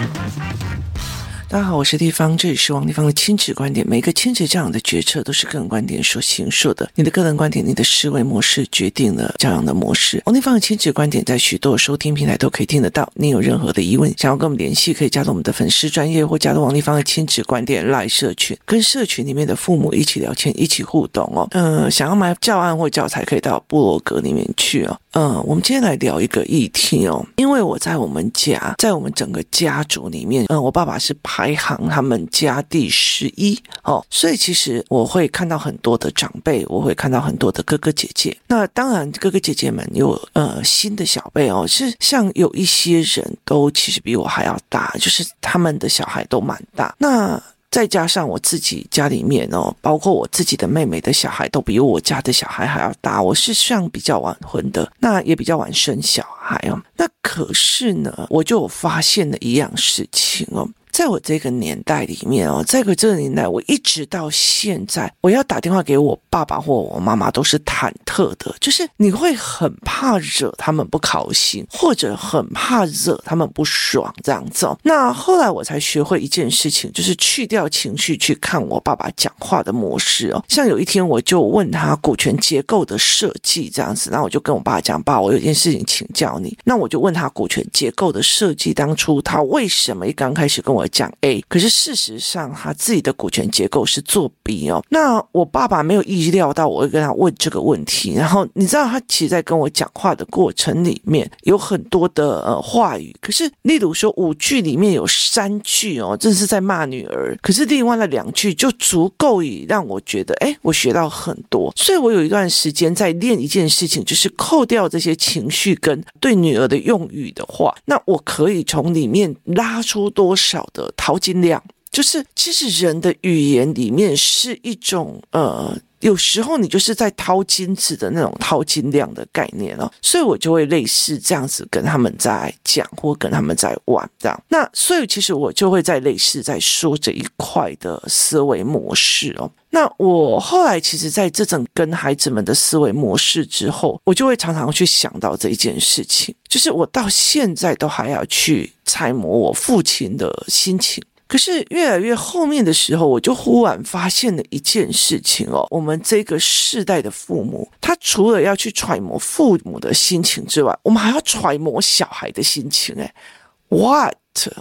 Thank you. 大家好，我是丽芳，这里是王丽芳的亲子观点。每个亲子教养的决策都是个人观点所形塑的。你的个人观点，你的思维模式决定了教养的模式。王丽芳的亲子观点在许多收听平台都可以听得到。你有任何的疑问，想要跟我们联系，可以加入我们的粉丝专业或加入王丽芳的亲子观点赖社群，跟社群里面的父母一起聊天，一起互动哦。嗯、想要买教案或教材，可以到部落格里面去哦。嗯、我们今天来聊一个议题哦，因为我在我们家，在我们整个家族里面，嗯、我爸爸是排行他们家第十一哦，所以其实我会看到很多的长辈，我会看到很多的哥哥姐姐。那当然，哥哥姐姐们有呃新的小辈哦，是像有一些人都其实比我还要大，就是他们的小孩都蛮大。那再加上我自己家里面哦，包括我自己的妹妹的小孩都比我家的小孩还要大。我是算比较晚婚的，那也比较晚生小孩哦。那可是呢，我就发现了一样事情哦。在我这个年代里面哦，在我这个年代，我一直到现在，我要打电话给我爸爸或我妈妈都是忐忑的，就是你会很怕惹他们不高兴，或者很怕惹他们不爽这样子哦。那后来我才学会一件事情，就是去掉情绪去看我爸爸讲话的模式哦。像有一天我就问他股权结构的设计这样子，那我就跟我爸讲，爸，我有件事情请教你。那我就问他股权结构的设计，当初他为什么一刚开始跟我。我讲 A，可是事实上他自己的股权结构是做 B 哦。那我爸爸没有意料到我会跟他问这个问题，然后你知道他其实在跟我讲话的过程里面有很多的话语，可是例如说五句里面有三句哦，这是在骂女儿，可是另外的两句就足够以让我觉得哎，我学到很多。所以我有一段时间在练一件事情，就是扣掉这些情绪跟对女儿的用语的话，那我可以从里面拉出多少的淘金量，就是其实人的语言里面是一种呃。有时候你就是在掏金子的那种掏金量的概念哦，所以我就会类似这样子跟他们在讲，或跟他们在玩这样。那所以其实我就会在类似在说这一块的思维模式哦。那我后来其实在这种跟孩子们的思维模式之后，我就会常常去想到这一件事情，就是我到现在都还要去揣摩我父亲的心情。可是越来越后面的时候，我就忽然发现了一件事情哦，我们这个世代的父母，他除了要去揣摩父母的心情之外，我们还要揣摩小孩的心情。哎哇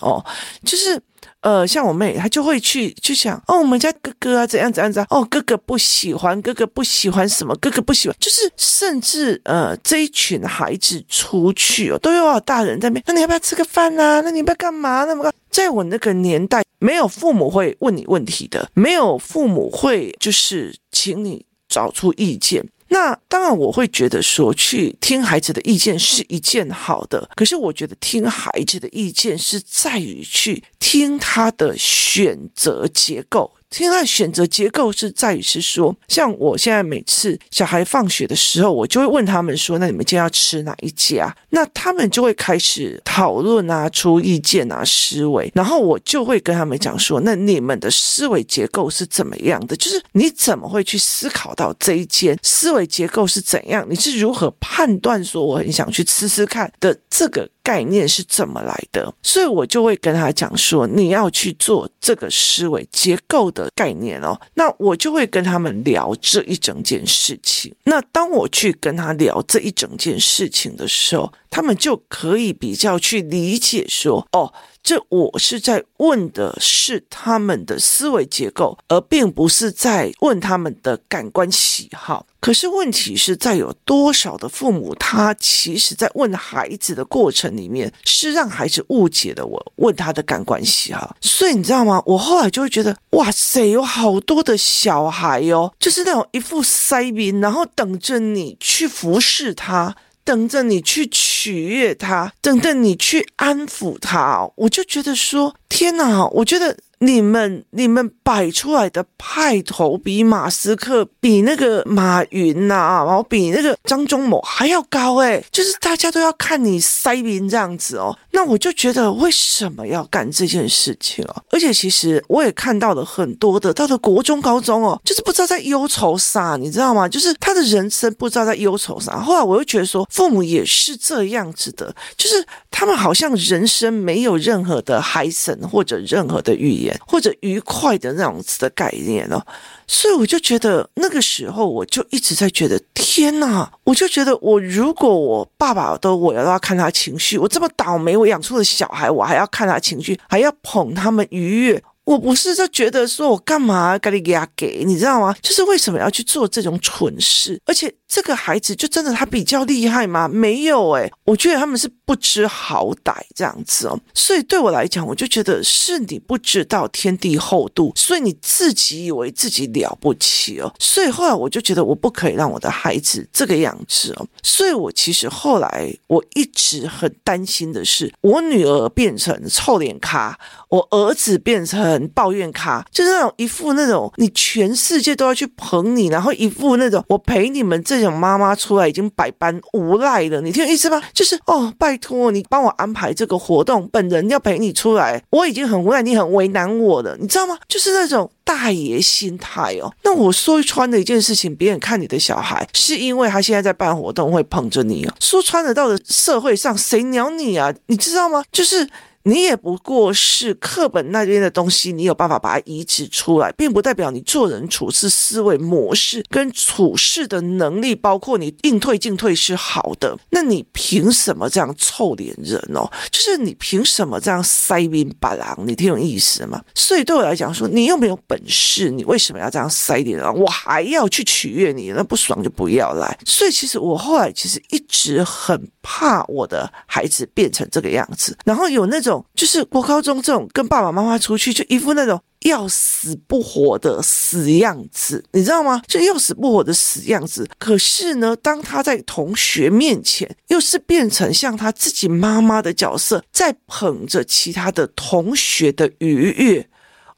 哦，就是。呃，像我妹，她就会去去想，哦，我们家哥哥啊，怎样怎样怎样，哦，哥哥不喜欢，哥哥不喜欢什么，哥哥不喜欢，就是甚至呃，这一群孩子出去哦，都有大人在那边，那你要不要吃个饭啊？那你要不要干嘛？那么，在我那个年代，没有父母会问你问题的，没有父母会就是请你找出意见。那当然，我会觉得说去听孩子的意见是一件好的，可是我觉得听孩子的意见是在于去听他的选择结构。听他的选择结构是在于是说，像我现在每次小孩放学的时候，我就会问他们说：“那你们今天要吃哪一家？”那他们就会开始讨论啊，出意见啊，思维。然后我就会跟他们讲说：“那你们的思维结构是怎么样的？就是你怎么会去思考到这一间思维结构是怎样？你是如何判断说我很想去吃吃看的这个？”概念是怎么来的？所以我就会跟他讲说，你要去做这个思维结构的概念哦。那我就会跟他们聊这一整件事情。那当我去跟他聊这一整件事情的时候，他们就可以比较去理解说，哦。这我是在问的是他们的思维结构，而并不是在问他们的感官喜好。可是问题是在有多少的父母，他其实在问孩子的过程里面，是让孩子误解了我问他的感官喜好。所以你知道吗？我后来就会觉得，哇塞，有好多的小孩哦，就是那种一副塞宾，然后等着你去服侍他。等着你去取悦他，等着你去安抚他，我就觉得说，天哪，我觉得。你们你们摆出来的派头比马斯克比那个马云呐、啊，然后比那个张忠谋还要高诶，就是大家都要看你塞宾这样子哦。那我就觉得为什么要干这件事情哦？而且其实我也看到了很多的，到了国中、高中哦，就是不知道在忧愁啥，你知道吗？就是他的人生不知道在忧愁啥。后来我又觉得说，父母也是这样子的，就是他们好像人生没有任何的嗨森或者任何的预言或者愉快的那种子的概念哦。所以我就觉得那个时候，我就一直在觉得天哪！我就觉得我如果我爸爸都我要要看他情绪，我这么倒霉，我养出的小孩，我还要看他情绪，还要捧他们愉悦。我不是就觉得说我干嘛给你给他给，你知道吗？就是为什么要去做这种蠢事？而且这个孩子就真的他比较厉害吗？没有诶，我觉得他们是不知好歹这样子哦。所以对我来讲，我就觉得是你不知道天地厚度，所以你自己以为自己了不起哦。所以后来我就觉得我不可以让我的孩子这个样子哦。所以我其实后来我一直很担心的是，我女儿变成臭脸咖，我儿子变成。抱怨咖，就是那种一副那种你全世界都要去捧你，然后一副那种我陪你们这种妈妈出来已经百般无赖了，你听我意思吗？就是哦，拜托你帮我安排这个活动，本人要陪你出来，我已经很无奈，你很为难我了，你知道吗？就是那种大爷心态哦。那我说穿的一件事情，别人看你的小孩，是因为他现在在办活动会捧着你哦。说穿了，到了社会上，谁鸟你啊？你知道吗？就是。你也不过是课本那边的东西，你有办法把它移植出来，并不代表你做人处事思维模式跟处事的能力，包括你应退进退是好的。那你凭什么这样臭脸人哦？就是你凭什么这样塞宾巴郎？你挺有意思吗？所以对我来讲说，你又没有本事，你为什么要这样塞脸啊？我还要去取悦你，那不爽就不要来。所以其实我后来其实一直很怕我的孩子变成这个样子，然后有那种。就是国高中这种跟爸爸妈妈出去，就一副那种要死不活的死样子，你知道吗？就要死不活的死样子。可是呢，当他在同学面前，又是变成像他自己妈妈的角色，在捧着其他的同学的愉悦，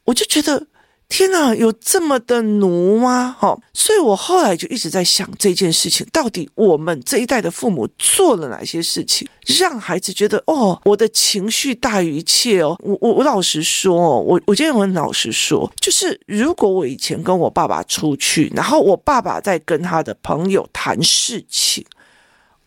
我就觉得。天哪，有这么的奴吗？哈，所以我后来就一直在想这件事情，到底我们这一代的父母做了哪些事情，让孩子觉得哦，我的情绪大于一切哦。我我我老实说，我我今天很老实说，就是如果我以前跟我爸爸出去，然后我爸爸在跟他的朋友谈事情。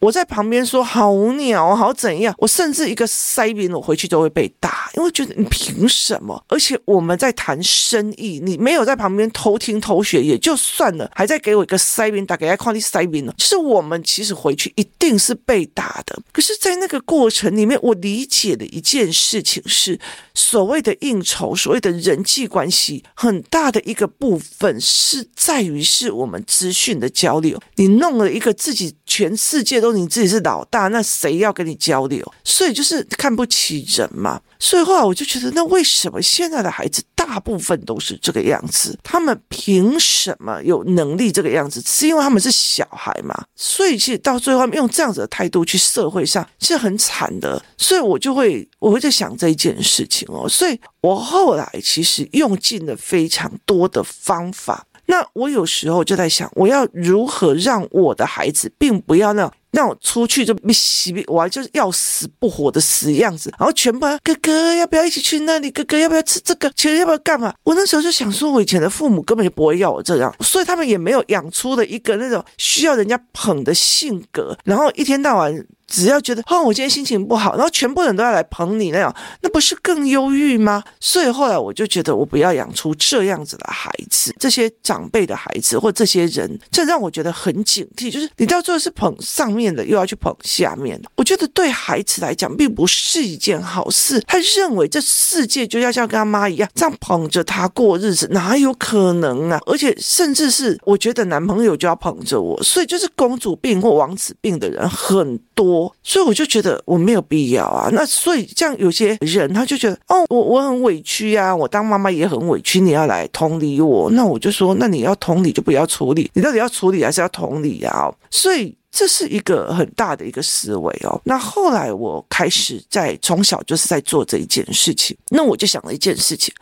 我在旁边说好鸟，好怎样？我甚至一个塞宾，我回去都会被打，因为觉得你凭什么？而且我们在谈生意，你没有在旁边偷听偷学也就算了，还在给我一个塞宾，打给他看你塞宾呢。就是我们其实回去一定是被打的。可是，在那个过程里面，我理解的一件事情是，所谓的应酬，所谓的人际关系，很大的一个部分是在于是我们资讯的交流。你弄了一个自己全世界都。你自己是老大，那谁要跟你交流？所以就是看不起人嘛。所以后来我就觉得，那为什么现在的孩子大部分都是这个样子？他们凭什么有能力这个样子？是因为他们是小孩嘛？所以其实到最后，用这样子的态度去社会上是很惨的。所以我就会，我会在想这一件事情哦。所以我后来其实用尽了非常多的方法。那我有时候就在想，我要如何让我的孩子，并不要那种让我出去就被洗，我就是要死不活的死样子，然后全部哥哥要不要一起去那里？哥哥要不要吃这个？其实要不要干嘛？我那时候就想说，我以前的父母根本就不会要我这样，所以他们也没有养出了一个那种需要人家捧的性格，然后一天到晚。只要觉得哦，我今天心情不好，然后全部人都要来捧你那样，那不是更忧郁吗？所以后来我就觉得，我不要养出这样子的孩子，这些长辈的孩子或这些人，这让我觉得很警惕。就是你到最后是捧上面的，又要去捧下面的，我觉得对孩子来讲并不是一件好事。他认为这世界就要像跟他妈一样，这样捧着他过日子，哪有可能啊？而且甚至是我觉得男朋友就要捧着我，所以就是公主病或王子病的人很多。所以我就觉得我没有必要啊。那所以这样有些人他就觉得哦，我我很委屈啊，我当妈妈也很委屈，你要来同理我。那我就说，那你要同理就不要处理，你到底要处理还是要同理啊？所以这是一个很大的一个思维哦。那后来我开始在从小就是在做这一件事情，那我就想了一件事情。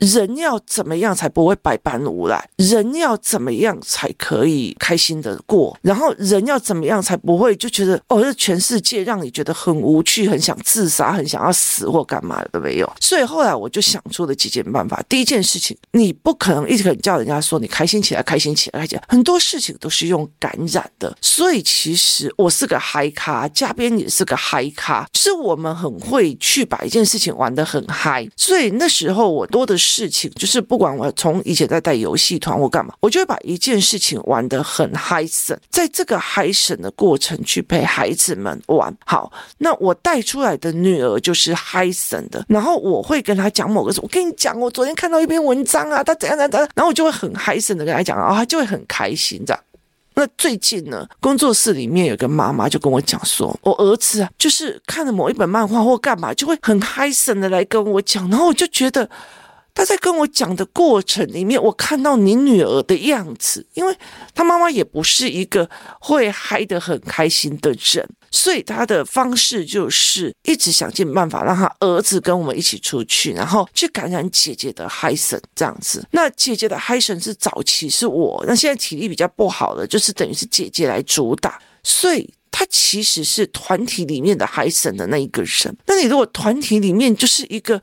人要怎么样才不会百般无赖？人要怎么样才可以开心的过？然后人要怎么样才不会就觉得哦，这全世界让你觉得很无趣，很想自杀，很想要死或干嘛的都没有。所以后来我就想出了几件办法。第一件事情，你不可能一直叫人家说你开心起来，开心起来。讲很多事情都是用感染的。所以其实我是个嗨咖，嘉宾也是个嗨咖，就是我们很会去把一件事情玩得很嗨。所以那时候我多的事情就是，不管我从以前在带游戏团或干嘛，我就会把一件事情玩得很嗨森，在这个嗨森的过程去陪孩子们玩。好，那我带出来的女儿就是嗨森的，然后我会跟她讲某个事，我跟你讲，我昨天看到一篇文章啊，她怎样怎样怎样，然后我就会很嗨森的跟她讲，然后她就会很开心这样。那最近呢，工作室里面有个妈妈就跟我讲说，我儿子啊，就是看了某一本漫画或干嘛，就会很嗨森的来跟我讲，然后我就觉得。他在跟我讲的过程里面，我看到你女儿的样子，因为他妈妈也不是一个会嗨得很开心的人，所以他的方式就是一直想尽办法让他儿子跟我们一起出去，然后去感染姐姐的嗨森这样子。那姐姐的嗨森是早期是我，那现在体力比较不好的，就是等于是姐姐来主打，所以他其实是团体里面的嗨森的那一个人。那你如果团体里面就是一个。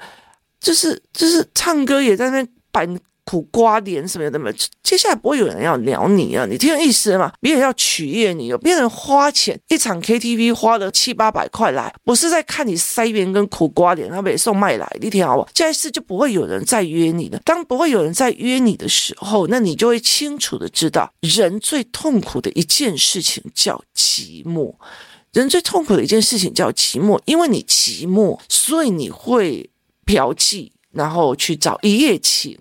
就是就是唱歌也在那扮苦瓜脸什么的嘛，接下来不会有人要聊你啊，你听意思吗？别人要取悦你，有别人花钱一场 KTV 花了七八百块来，不是在看你塞边跟苦瓜脸，他没送麦来，你听好不？下一次就不会有人再约你了。当不会有人再约你的时候，那你就会清楚的知道，人最痛苦的一件事情叫寂寞。人最痛苦的一件事情叫寂寞，因为你寂寞，所以你会。嫖妓，然后去找一夜情，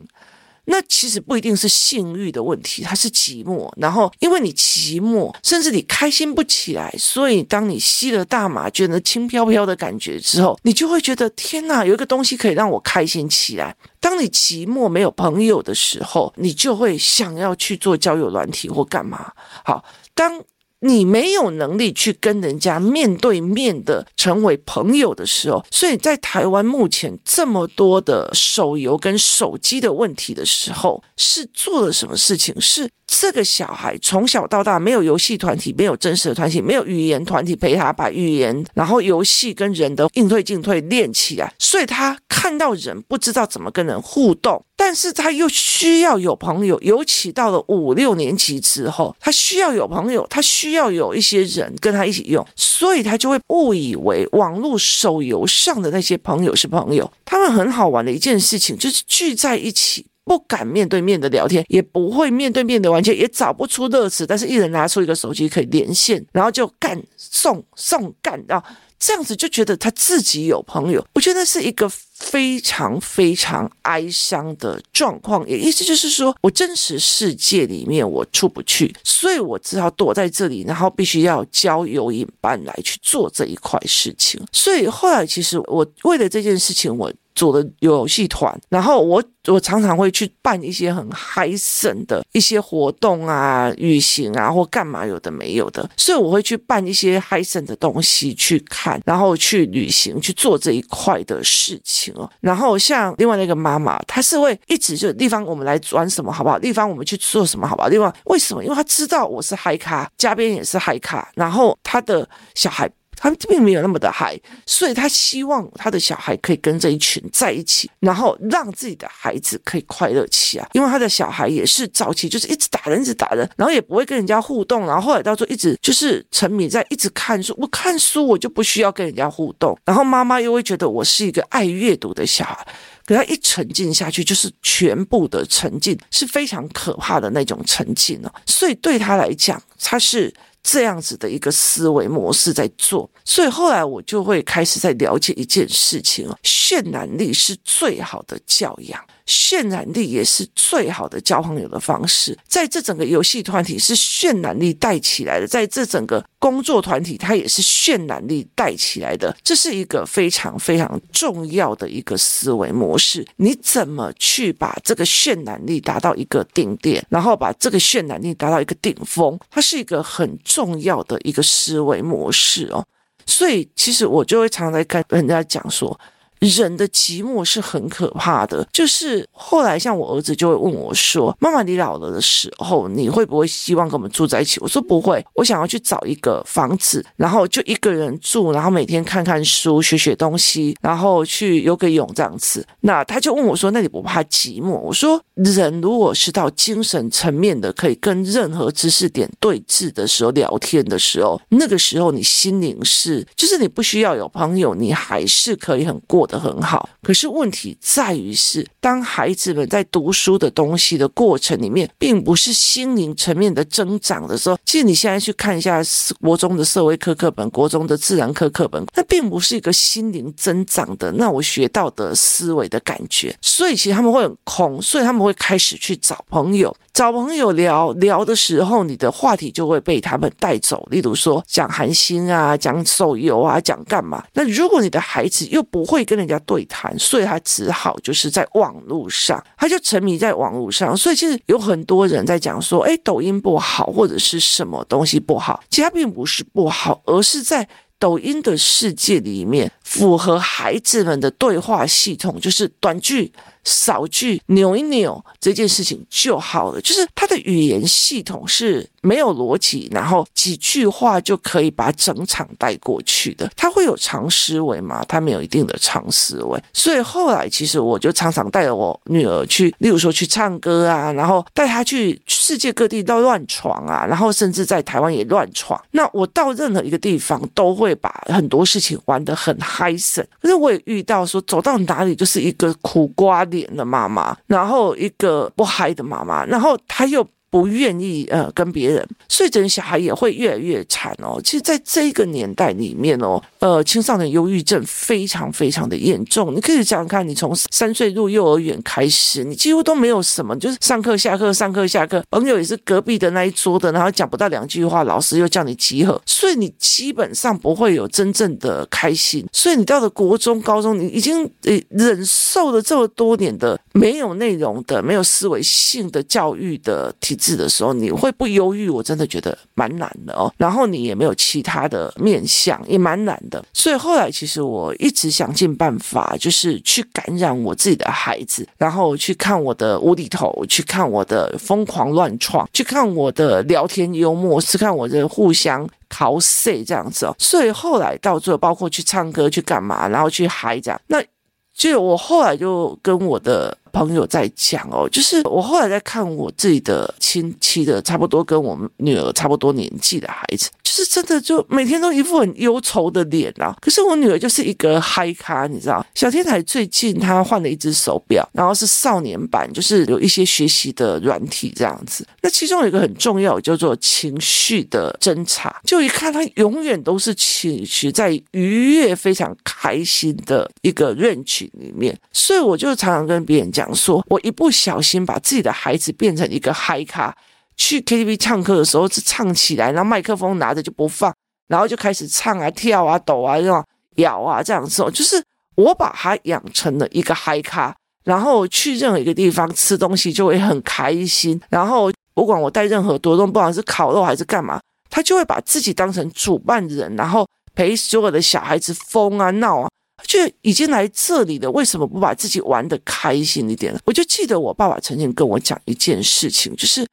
那其实不一定是性欲的问题，它是寂寞。然后因为你寂寞，甚至你开心不起来，所以当你吸了大麻，觉得轻飘飘的感觉之后，你就会觉得天哪，有一个东西可以让我开心起来。当你寂寞没有朋友的时候，你就会想要去做交友软体或干嘛。好，当。你没有能力去跟人家面对面的成为朋友的时候，所以在台湾目前这么多的手游跟手机的问题的时候，是做了什么事情？是这个小孩从小到大没有游戏团体，没有真实的团体，没有语言团体陪他把语言，然后游戏跟人的应对进退练起来，所以他看到人不知道怎么跟人互动。但是他又需要有朋友，尤其到了五六年级之后，他需要有朋友，他需要有一些人跟他一起用，所以他就会误以为网络手游上的那些朋友是朋友。他们很好玩的一件事情就是聚在一起，不敢面对面的聊天，也不会面对面的玩，也找不出乐子。但是一人拿出一个手机可以连线，然后就干送送干，啊这样子就觉得他自己有朋友。我觉得是一个。非常非常哀伤的状况，也意思就是说我真实世界里面我出不去，所以我只好躲在这里，然后必须要交友引伴来去做这一块事情。所以后来其实我为了这件事情，我。组了游戏团，然后我我常常会去办一些很嗨森的一些活动啊、旅行啊或干嘛有的没有的，所以我会去办一些嗨森的东西去看，然后去旅行去做这一块的事情然后像另外那个妈妈，她是会一直就地方我们来转什么好不好？地方我们去做什么好不好？另外为什么？因为她知道我是嗨咖，嘉宾也是嗨咖，然后她的小孩。他并没有那么的嗨，所以他希望他的小孩可以跟这一群在一起，然后让自己的孩子可以快乐起来。因为他的小孩也是早期就是一直打人，一直打人，然后也不会跟人家互动，然后后来到时候一直就是沉迷在一直看书。我看书我就不需要跟人家互动，然后妈妈又会觉得我是一个爱阅读的小孩，可他一沉浸下去就是全部的沉浸，是非常可怕的那种沉浸哦。所以对他来讲，他是。这样子的一个思维模式在做，所以后来我就会开始在了解一件事情哦，渲染力是最好的教养。渲染力也是最好的交朋友的方式，在这整个游戏团体是渲染力带起来的，在这整个工作团体它也是渲染力带起来的，这是一个非常非常重要的一个思维模式。你怎么去把这个渲染力达到一个顶点，然后把这个渲染力达到一个顶峰，它是一个很重要的一个思维模式哦。所以其实我就会常常在跟人家讲说。人的寂寞是很可怕的。就是后来像我儿子就会问我说：“妈妈，你老了的时候，你会不会希望跟我们住在一起？”我说：“不会，我想要去找一个房子，然后就一个人住，然后每天看看书，学学东西，然后去游个泳这样子。”那他就问我说：“那你不怕寂寞？”我说：“人如果是到精神层面的，可以跟任何知识点对峙的时候，聊天的时候，那个时候你心灵是，就是你不需要有朋友，你还是可以很过得很好。可是问题在于是，当孩子们在读书的东西的过程里面，并不是心灵层面的增长的时候，其实你现在去看一下国中的社会科课本、国中的自然科课本，那并不是一个心灵增长的，那我学到的思维的感觉，所以其实他们会很空，所以他们会开始去找朋友。找朋友聊聊的时候，你的话题就会被他们带走。例如说讲韩星啊，讲手游啊，讲干嘛？那如果你的孩子又不会跟跟人家对谈，所以他只好就是在网络上，他就沉迷在网络上。所以其实有很多人在讲说，诶，抖音不好，或者是什么东西不好，其实他并不是不好，而是在抖音的世界里面，符合孩子们的对话系统，就是短句。少句扭一扭这件事情就好了，就是他的语言系统是没有逻辑，然后几句话就可以把整场带过去的。他会有长思维吗？他没有一定的长思维。所以后来其实我就常常带着我女儿去，例如说去唱歌啊，然后带她去世界各地到乱闯啊，然后甚至在台湾也乱闯。那我到任何一个地方都会把很多事情玩得很嗨森，可是我也遇到说走到哪里就是一个苦瓜脸的妈妈，然后一个不嗨的妈妈，然后他又。不愿意呃跟别人，所以这小孩也会越来越惨哦。其实，在这个年代里面哦，呃，青少年忧郁症非常非常的严重。你可以想想看，你从三岁入幼儿园开始，你几乎都没有什么，就是上课下课，上课下课，朋友也是隔壁的那一桌的，然后讲不到两句话，老师又叫你集合，所以你基本上不会有真正的开心。所以你到了国中、高中，你已经呃忍受了这么多年的没有内容的、没有思维性的教育的体制。的时候，你会不忧郁？我真的觉得蛮难的哦。然后你也没有其他的面相，也蛮难的。所以后来其实我一直想尽办法，就是去感染我自己的孩子，然后去看我的无厘头，去看我的疯狂乱闯，去看我的聊天幽默，是看我的互相 cos 这样子哦。所以后来到最后，包括去唱歌，去干嘛，然后去嗨这样，那就我后来就跟我的。朋友在讲哦，就是我后来在看我自己的亲戚的，差不多跟我们女儿差不多年纪的孩子，就是真的就每天都一副很忧愁的脸啊。可是我女儿就是一个嗨咖，你知道，小天才最近她换了一只手表，然后是少年版，就是有一些学习的软体这样子。那其中有一个很重要，叫做情绪的侦查，就一看她永远都是情绪在愉悦、非常开心的一个 range 里面，所以我就常常跟别人讲。说，我一不小心把自己的孩子变成一个嗨咖，去 KTV 唱歌的时候是唱起来，然后麦克风拿着就不放，然后就开始唱啊、跳啊、抖啊、这种摇啊这样子，就是我把他养成了一个嗨咖，然后去任何一个地方吃东西就会很开心，然后不管我带任何多动，不管是烤肉还是干嘛，他就会把自己当成主办人，然后陪所有的小孩子疯啊闹啊。就已经来这里了，为什么不把自己玩的开心一点？我就记得我爸爸曾经跟我讲一件事情，就是。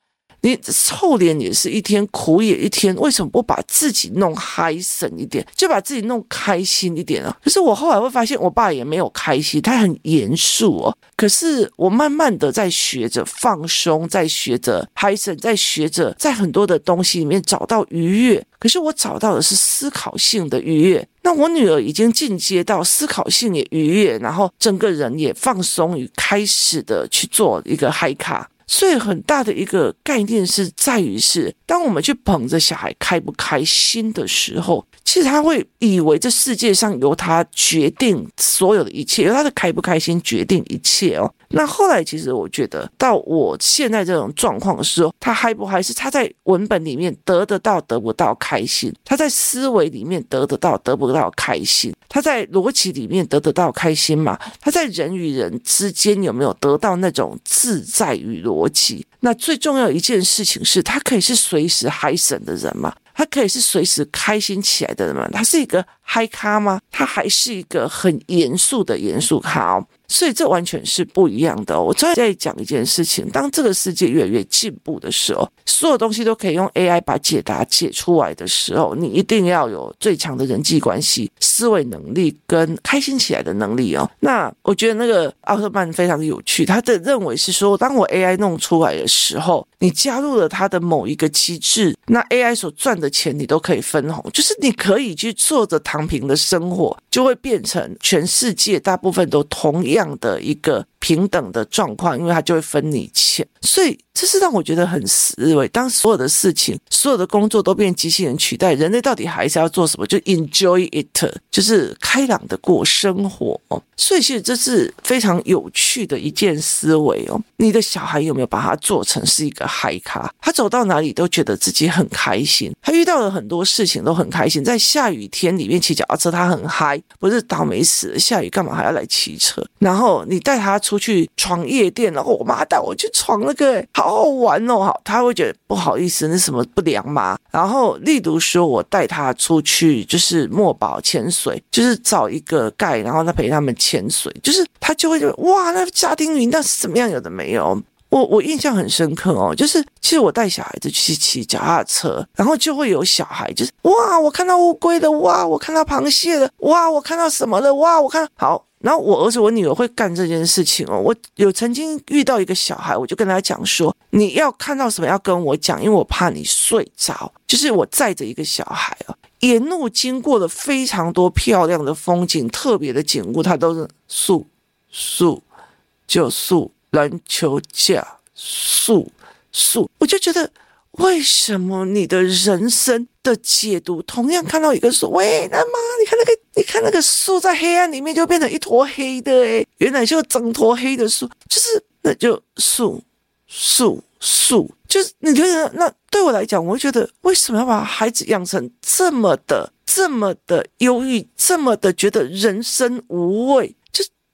你臭脸也是一天，苦也一天，为什么不把自己弄嗨森一点，就把自己弄开心一点啊？可是我后来会发现，我爸也没有开心，他很严肃哦。可是我慢慢的在学着放松，在学着嗨森，在学着在很多的东西里面找到愉悦。可是我找到的是思考性的愉悦。那我女儿已经进阶到思考性也愉悦，然后整个人也放松与开始的去做一个嗨咖。所以很大的一个概念是在于是，当我们去捧着小孩开不开心的时候，其实他会以为这世界上由他决定所有的一切，由他的开不开心决定一切哦。那后来其实我觉得，到我现在这种状况的时候，他嗨不嗨是他在文本里面得得到得不到开心，他在思维里面得得到得不到开心，他在逻辑里面得得到开心嘛？他在人与人之间有没有得到那种自在与逻辑？那最重要一件事情是他可以是随时嗨神的人吗？他可以是随时开心起来的人吗？他是一个嗨咖吗？他还是一个很严肃的严肃咖哦。所以这完全是不一样的。我再再讲一件事情，当这个世界越来越进步的时候，所有东西都可以用 AI 把解答解出来的时候，你一定要有最强的人际关系、思维能力跟开心起来的能力哦。那我觉得那个奥特曼非常有趣，他的认为是说，当我 AI 弄出来的时候，你加入了他的某一个机制，那 AI 所赚的钱你都可以分红，就是你可以去做着躺平的生活，就会变成全世界大部分都同样。的一个平等的状况，因为他就会分你钱，所以这是让我觉得很思维。当所有的事情、所有的工作都变机器人取代，人类到底还是要做什么？就 enjoy it，就是开朗的过生活哦。所以其实这是非常有趣的一件思维哦。你的小孩有没有把他做成是一个嗨咖？他走到哪里都觉得自己很开心，他遇到了很多事情都很开心。在下雨天里面骑脚踏车，他很嗨，不是倒霉死了，下雨干嘛还要来骑车？然后你带他出出去闯夜店，然后我妈带我去闯那个，好好玩哦，好，他会觉得不好意思，那什么不良嘛。然后例如说，我带他出去就是墨宝潜水，就是找一个盖，然后他陪他们潜水，就是他就会觉得哇，那家庭云那是怎么样？有的没有。我我印象很深刻哦，就是其实我带小孩子去骑脚踏车，然后就会有小孩就是哇，我看到乌龟了，哇，我看到螃蟹了，哇，我看到什么了，哇，我看好。然后我儿子我女儿会干这件事情哦。我有曾经遇到一个小孩，我就跟他讲说，你要看到什么要跟我讲，因为我怕你睡着。就是我载着一个小孩哦，沿路经过了非常多漂亮的风景，特别的景物，它都是树树就树。篮球架，树树，我就觉得，为什么你的人生的解读，同样看到一个树，喂，那妈，你看那个，你看那个树在黑暗里面就变成一坨黑的，诶，原来就整坨黑的树，就是那就树树树，就是你觉得，那对我来讲，我会觉得，为什么要把孩子养成这么的、这么的忧郁，这么的觉得人生无味？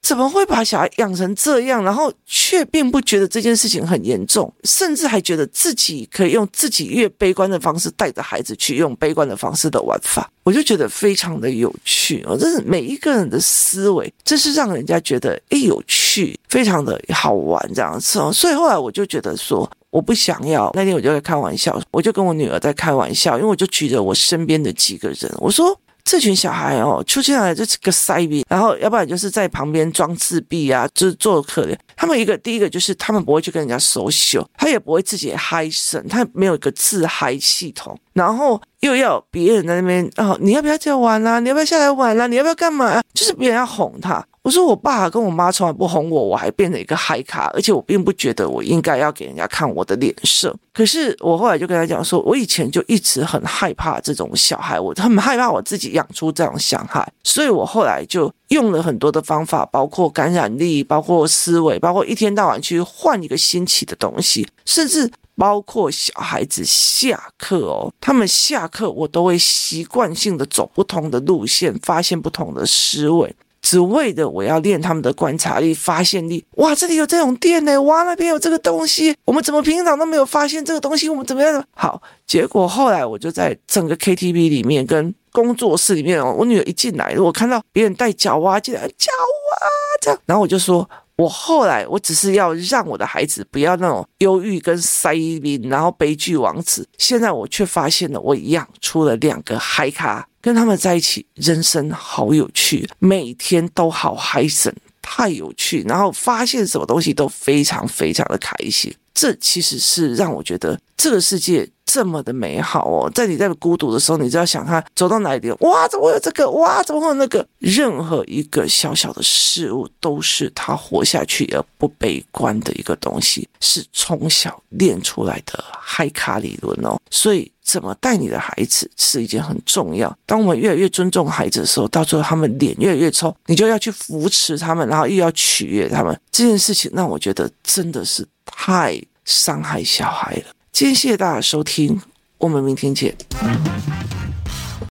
怎么会把小孩养成这样，然后却并不觉得这件事情很严重，甚至还觉得自己可以用自己越悲观的方式带着孩子去用悲观的方式的玩法，我就觉得非常的有趣哦。这是每一个人的思维，这是让人家觉得诶有趣，非常的好玩这样子哦。所以后来我就觉得说，我不想要。那天我就在开玩笑，我就跟我女儿在开玩笑，因为我就举着我身边的几个人，我说。这群小孩哦，出现来就是个塞逼，然后要不然就是在旁边装自闭啊，就是做可怜。他们一个第一个就是他们不会去跟人家熟秀他也不会自己嗨声，他没有一个自嗨系统，然后又要别人在那边哦，你要不要这样玩啊？你要不要下来玩啊？你要不要干嘛？就是别人要哄他。我说我爸跟我妈从来不哄我，我还变成一个嗨咖，而且我并不觉得我应该要给人家看我的脸色。可是我后来就跟他讲说，我以前就一直很害怕这种小孩，我很害怕我自己养出这种小孩，所以我后来就用了很多的方法，包括感染力，包括思维，包括一天到晚去换一个新奇的东西，甚至包括小孩子下课哦，他们下课我都会习惯性的走不同的路线，发现不同的思维。只为的我要练他们的观察力、发现力。哇，这里有这种店呢！哇，那边有这个东西，我们怎么平常都没有发现这个东西？我们怎么样？好，结果后来我就在整个 KTV 里面跟工作室里面哦，我女儿一进来，我看到别人带脚蛙进来，脚蛙这样，然后我就说，我后来我只是要让我的孩子不要那种忧郁跟塞林，然后悲剧王子。现在我却发现了，我养出了两个嗨咖。跟他们在一起，人生好有趣，每天都好嗨森，太有趣。然后发现什么东西都非常非常的开心，这其实是让我觉得这个世界。这么的美好哦，在你在孤独的时候，你就要想他走到哪里，哇，怎么会有这个？哇，怎么会有那个？任何一个小小的事物，都是他活下去而不悲观的一个东西，是从小练出来的嗨咖理论哦。所以，怎么带你的孩子是一件很重要。当我们越来越尊重孩子的时候，到最后他们脸越来越臭，你就要去扶持他们，然后又要取悦他们，这件事情让我觉得真的是太伤害小孩了。今天谢谢大家收听，我们明天见。